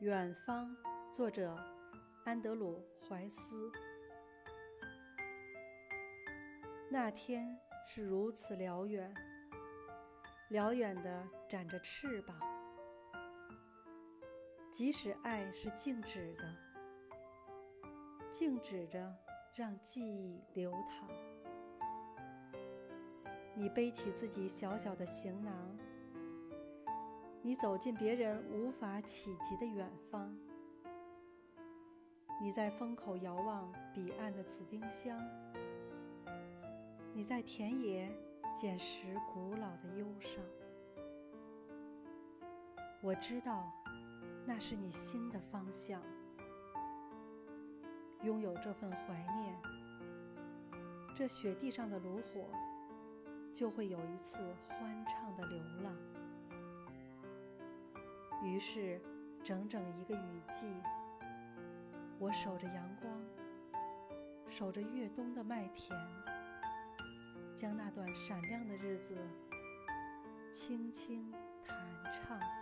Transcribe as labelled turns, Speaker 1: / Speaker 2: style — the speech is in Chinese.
Speaker 1: 远方，作者安德鲁·怀斯。那天是如此辽远，辽远的展着翅膀。即使爱是静止的，静止着让记忆流淌。你背起自己小小的行囊。你走进别人无法企及的远方，你在风口遥望彼岸的紫丁香，你在田野捡拾古老的忧伤。我知道，那是你心的方向。拥有这份怀念，这雪地上的炉火，就会有一次欢畅的流浪。于是，整整一个雨季，我守着阳光，守着越冬的麦田，将那段闪亮的日子轻轻弹唱。